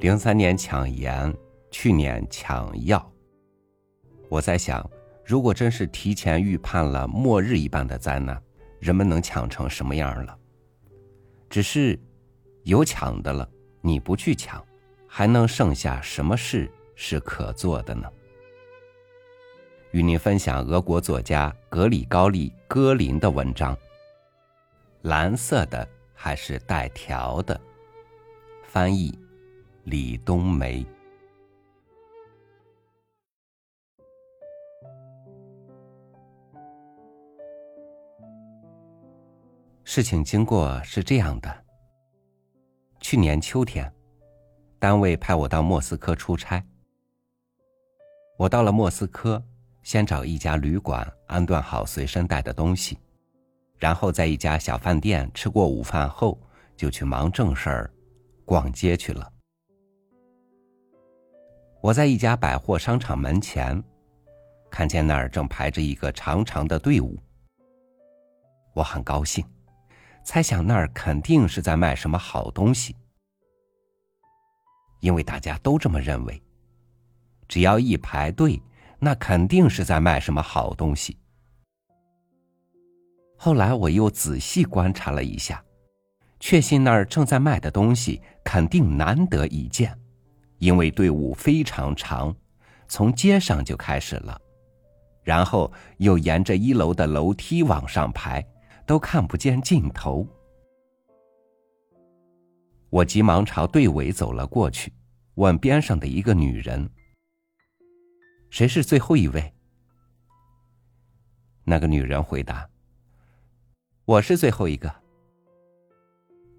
零三年抢盐，去年抢药。我在想，如果真是提前预判了末日一般的灾难，人们能抢成什么样了？只是有抢的了，你不去抢，还能剩下什么事是可做的呢？与您分享俄国作家格里高利·戈林的文章。蓝色的还是带条的？翻译：李冬梅。事情经过是这样的：去年秋天，单位派我到莫斯科出差。我到了莫斯科，先找一家旅馆安顿好随身带的东西。然后在一家小饭店吃过午饭后，就去忙正事儿，逛街去了。我在一家百货商场门前，看见那儿正排着一个长长的队伍。我很高兴，猜想那儿肯定是在卖什么好东西，因为大家都这么认为。只要一排队，那肯定是在卖什么好东西。后来我又仔细观察了一下，确信那儿正在卖的东西肯定难得一见，因为队伍非常长，从街上就开始了，然后又沿着一楼的楼梯往上排，都看不见尽头。我急忙朝队尾走了过去，问边上的一个女人：“谁是最后一位？”那个女人回答。我是最后一个。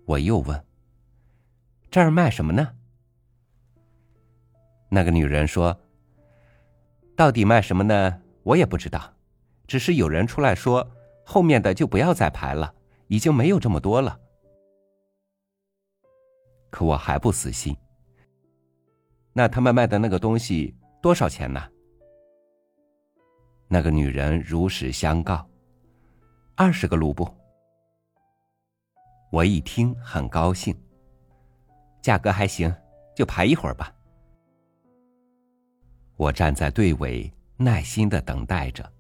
我又问：“这儿卖什么呢？”那个女人说：“到底卖什么呢？我也不知道，只是有人出来说，后面的就不要再排了，已经没有这么多了。”可我还不死心。那他们卖的那个东西多少钱呢？那个女人如实相告：“二十个卢布。”我一听很高兴，价格还行，就排一会儿吧。我站在队尾，耐心的等待着。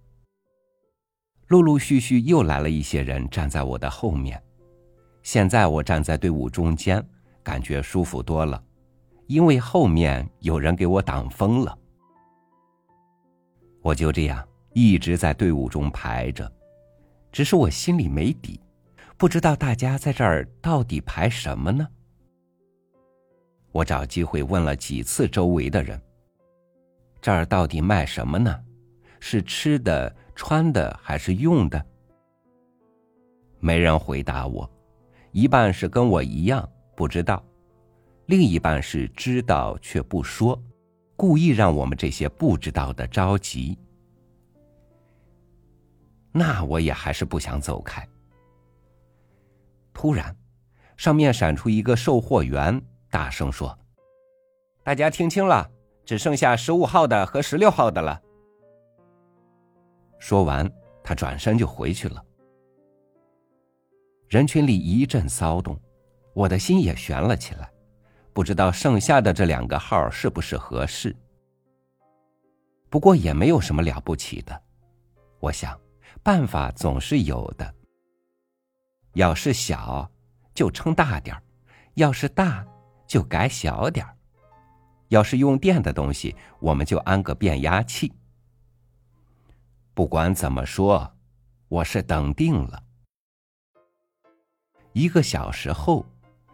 陆陆续续又来了一些人站在我的后面，现在我站在队伍中间，感觉舒服多了，因为后面有人给我挡风了。我就这样一直在队伍中排着，只是我心里没底。不知道大家在这儿到底排什么呢？我找机会问了几次周围的人：“这儿到底卖什么呢？是吃的、穿的还是用的？”没人回答我，一半是跟我一样不知道，另一半是知道却不说，故意让我们这些不知道的着急。那我也还是不想走开。突然，上面闪出一个售货员，大声说：“大家听清了，只剩下十五号的和十六号的了。”说完，他转身就回去了。人群里一阵骚动，我的心也悬了起来，不知道剩下的这两个号是不是合适。不过也没有什么了不起的，我想，办法总是有的。要是小，就称大点儿；要是大，就改小点儿；要是用电的东西，我们就安个变压器。不管怎么说，我是等定了。一个小时后，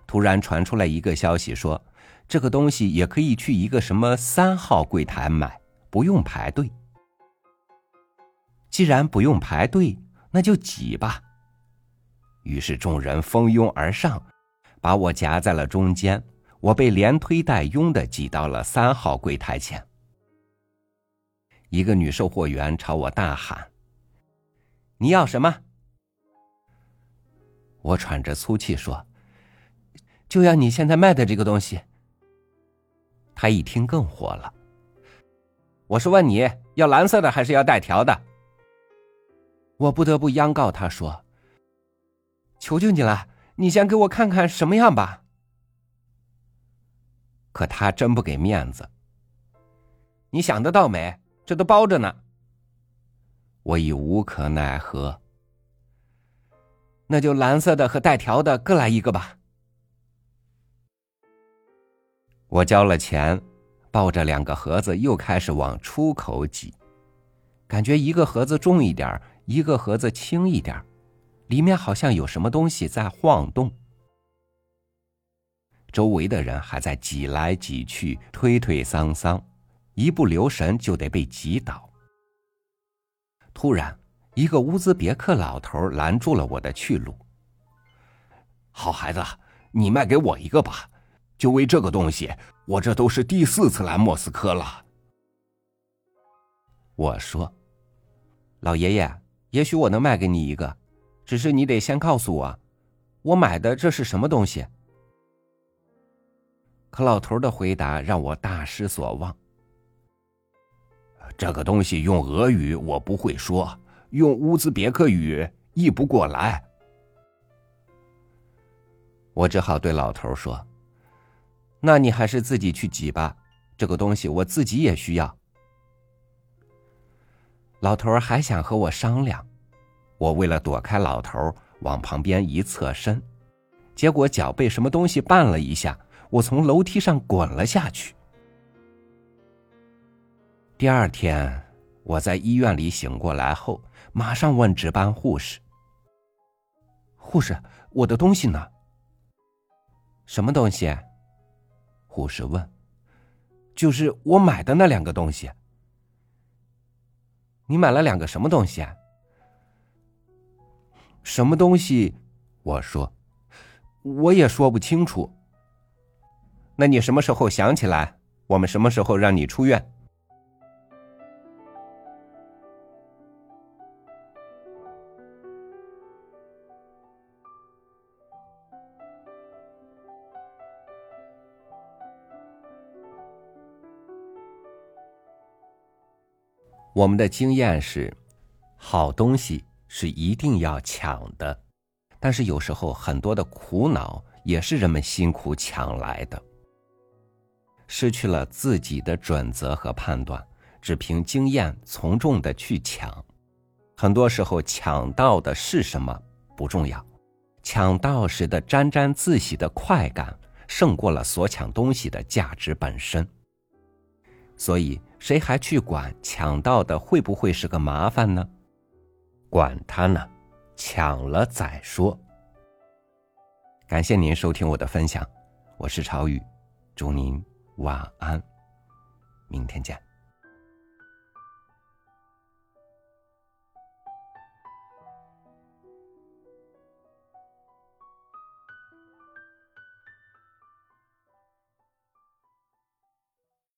突然传出来一个消息，说这个东西也可以去一个什么三号柜台买，不用排队。既然不用排队，那就挤吧。于是众人蜂拥而上，把我夹在了中间。我被连推带拥的挤到了三号柜台前。一个女售货员朝我大喊：“你要什么？”我喘着粗气说：“就要你现在卖的这个东西。”她一听更火了：“我是问你要蓝色的还是要带条的？”我不得不央告她说。求求你了，你先给我看看什么样吧。可他真不给面子。你想得到没？这都包着呢。我已无可奈何。那就蓝色的和带条的各来一个吧。我交了钱，抱着两个盒子又开始往出口挤，感觉一个盒子重一点，一个盒子轻一点，里面好像有什么东西在晃动。周围的人还在挤来挤去，推推搡搡，一不留神就得被挤倒。突然，一个乌兹别克老头拦住了我的去路。好孩子，你卖给我一个吧，就为这个东西，我这都是第四次来莫斯科了。我说：“老爷爷，也许我能卖给你一个，只是你得先告诉我，我买的这是什么东西。”可老头的回答让我大失所望。这个东西用俄语我不会说，用乌兹别克语译不过来。我只好对老头说：“那你还是自己去挤吧，这个东西我自己也需要。”老头还想和我商量，我为了躲开老头，往旁边一侧身，结果脚被什么东西绊了一下。我从楼梯上滚了下去。第二天，我在医院里醒过来后，马上问值班护士：“护士，我的东西呢？”“什么东西？”护士问。“就是我买的那两个东西。”“你买了两个什么东西？”“什么东西？”我说，“我也说不清楚。”那你什么时候想起来？我们什么时候让你出院？我们的经验是，好东西是一定要抢的，但是有时候很多的苦恼也是人们辛苦抢来的。失去了自己的准则和判断，只凭经验从众的去抢，很多时候抢到的是什么不重要，抢到时的沾沾自喜的快感胜过了所抢东西的价值本身。所以，谁还去管抢到的会不会是个麻烦呢？管他呢，抢了再说。感谢您收听我的分享，我是朝宇，祝您。晚安，明天见。